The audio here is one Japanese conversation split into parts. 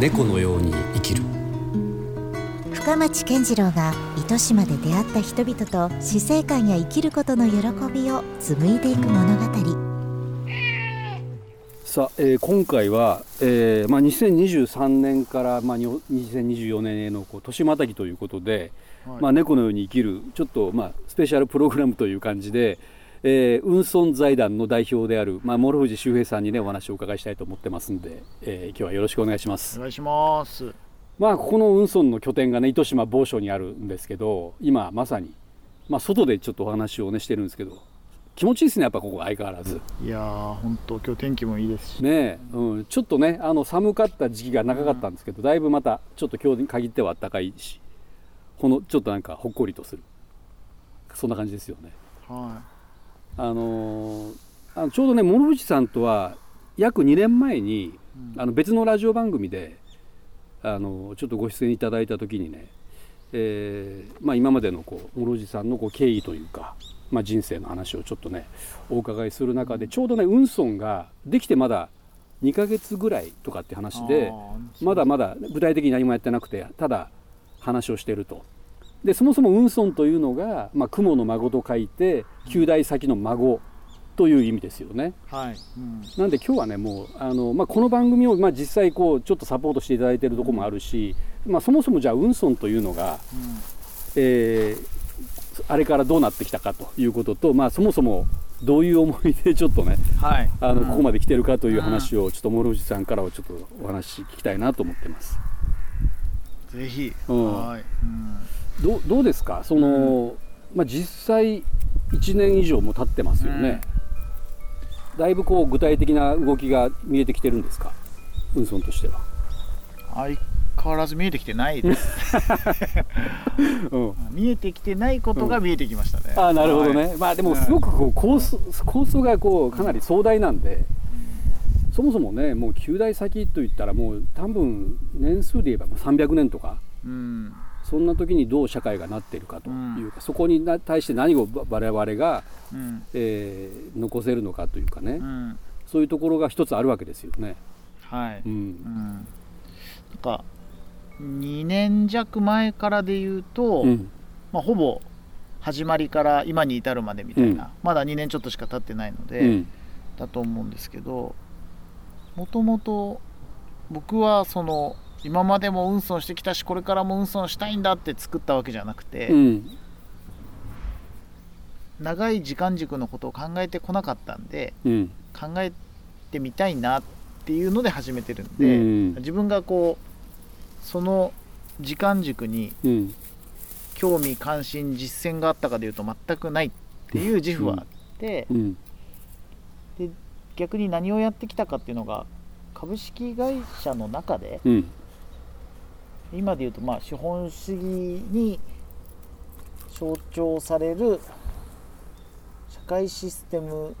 猫のように生きる。深町健次郎が糸島で出会った人々と死生観や生きることの喜びを紡いでいく物語。さあ、えー今回は、えーまあ、2023年から、まあ、にょ2024年へのこう年またぎということで、まあ、猫のように生きるちょっと、まあ、スペシャルプログラムという感じで、えー、運送財団の代表である、まあ、諸藤修平さんにねお話をお伺いしたいと思ってますんで、えー今日はよろしくお願いしますお。願いしますまあここの運送の拠点がね糸島某所にあるんですけど今まさに、まあ、外でちょっとお話をねしてるんですけど気持ちいいですねやっぱここ相変わらず。いやー本当今日天気もいいですしねえ、うん、ちょっとねあの寒かった時期が長かったんですけど、だいぶまたちょっと今日に限っては暖かいしこのちょっとなんかほっこりとするそんな感じですよね。はあのーあのちょうどね諸藤さんとは約2年前に、あの別のラジオ番組であのちょっとご出演いただいた時にね、えーまあ、今までのこう諸藤さんのこう経緯というか、まあ、人生の話をちょっとねお伺いする中でちょうどね運送ができてまだ2ヶ月ぐらいとかって話でまだまだ具体的に何もやってなくてただ話をしていると。でそもそも運送というのが、まあ、雲の孫と書いて旧代先の孫という意味ですよね。いはい、うん、なんで今日はねもうあの、まあ、この番組を、まあ、実際こうちょっとサポートしていただいているところもあるし、まあ、そもそもじゃあ運送というのが、えーあれからどうなってきたかということと、まあ、そもそもどういう思いでちょっとねはい。あの、うん。ここまで来てるかという話をちょっと諸藤さんからはちょっとお話聞きたいなと思ってます。ぜひ、うん。はい、うん、どうどうですか？その、まあ、実際1年以上も経ってますよね、だいぶこう具体的な動きが見えてきてるんですか？運送としては。相変わらず見えてきてないです。うん。見えてきてないことが見えてきましたね、あーなるほどね、はい。まあでもすごくこう構想構想がこうかなり壮大なんで、そもそもねもう旧代先といったらもう多分年数で言えばもう300年とか。うんそんな時にどう社会がなっているかというか、そこにな対して何を我々が、うん。えー残せるのかというかね、うん。そういうところが一つあるわけですよね。はい、ううん。んなんか2年弱前からで言うと、うん。まあ、ほぼ始まりから今に至るまでみたいな、うん。まだ2年ちょっとしか経ってないので、うん。だと思うんですけどもともと僕はその今までも運送してきたしこれからも運送したいんだって作ったわけじゃなくて、うん。長い時間軸のことを考えてこなかったんでうん。考えてみたいなっていうので始めてるんうで、ん。自分がこうその時間軸にうん。興味関心実践があったかでいうと全くないっていう自負はあって、うん。逆に何をやってきたかっていうのが株式会社の中でうん今でいうとまあ資本主義に象徴される社会システム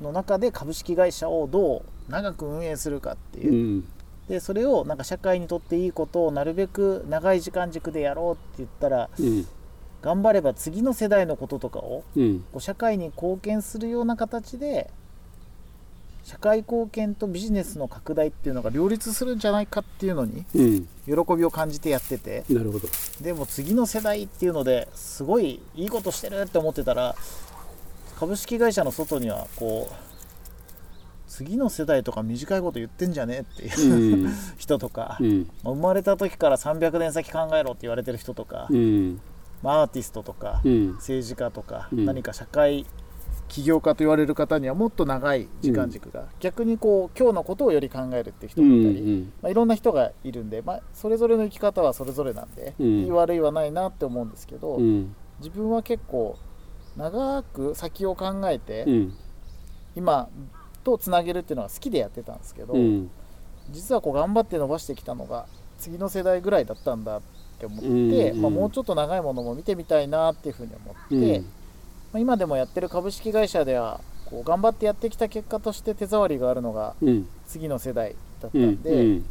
の中で株式会社をどう長く運営するかってう。いう、ん。でそれをなんか社会にとっていいことをなるべく長い時間軸でやろうって言ったらうん。頑張れば次の世代のこととかをうん。こう社会に貢献するような形で社会貢献とビジネスの拡大っていうのが両立するんじゃないかっていうのにうん。喜びを感じてやってて。なるほど。でも次の世代っていうのですごいいいことしてるって思ってたら株式会社の外にはこう次の世代とか短いこと言ってんじゃねえっていうう、ん。人とかう、ん。生まれた時から300年先考えろって言われてる人とか、アーティストとか、うん。政治家とか、うん。何か社会起業家と言われる方にはもっと長い時間軸が、逆にこう今日のことをより考えるっていう人うもいたり、ん。まあ、いろんな人がいるんで、まあ、それぞれの生き方はそれぞれなんで、うん。いい悪いはないなって思うんですけど、うん。自分は結構長く先を考えて、うん。今とつなげるっていうのが好きでやってたんですけど、うん。実はこう頑張って伸ばしてきたのが次の世代ぐらいだったんだって思って、うんまあ、もうちょっと長いものも見てみたいなっていうふうに思って、今でもやってる株式会社ではこう頑張ってやってきた結果として手触りがあるのがうん。次の世代だったうんんで、うん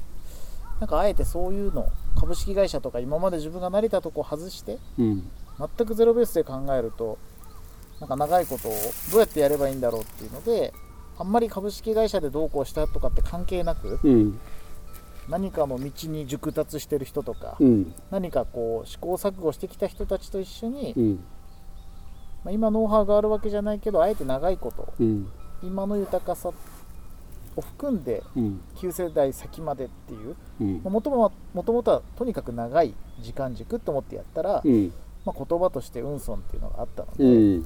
なんかあえてそういうの株式会社とか今まで自分が成りたとこを外してうん。全くゼロベースで考えるとなんか長いことをどうやってやればいいんだろうっていうのであんまり株式会社でどうこうしたとかって関係なくうん。何かの道に熟達してる人とか、うん。何かこう試行錯誤してきた人たちと一緒に、うんまあ、今ノウハウがあるわけじゃないけどあえて長いことうん。今の豊かさを含んでうん。9世代先までっていううん。もともともとはとにかく長い時間軸と思ってやったら、うん。まあ、言葉として運損っていうのがあったのうで、ん。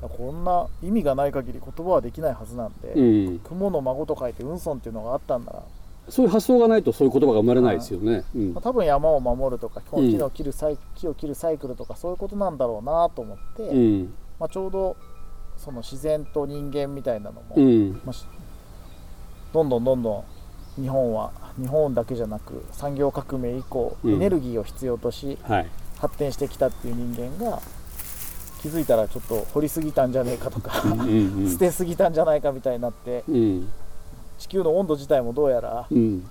こんな意味がない限り言葉はできないはずなんで、うん。雲の孫と書いて運損っていうのがあったんな。ら、そういう発想がないとそういう言葉が生まれないですよね。うん。まあ、多分山を守るとかうん木の切るサイ木を切るサイクルとかそういうことなんだろうなと思って、うん。まあ、ちょうどその自然と人間みたいなのも、うん。まあしどんどんどんどん日本は日本だけじゃなく産業革命以降、うん。エネルギーを必要としはい。発展してきたっていう人間が気づいたらちょっと掘りすぎたんじゃねえかとか、うんうん。捨てすぎたんじゃないかみたいになってうん地球の温度自体もどうやらうん。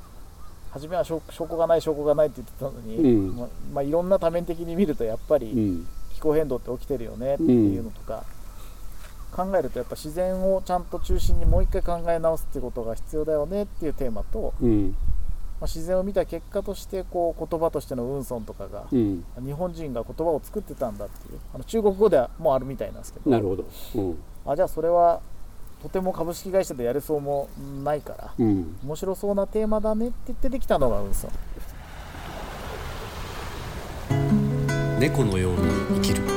初めは証証拠がない証拠がないって言ってたのに、うん。まあまあ、いろんな多面的に見るとやっぱうりん。気候変動って起きてるよねっていうのとか、考えるとやっぱ自然をちゃんと中心にもう一回考え直すっていうことが必要だよねっていうテーマと、うん。まあ、自然を見た結果としてこう言葉としての運損とかが、うん。日本人が言葉を作ってたんだっていうあの中国語ではもうあるみたいなんですけどなるほど。うん。あじゃあそれはとても株式会社でやれそうもないからうん。面白そうなテーマだねって言ってできたのが運送猫のように生きる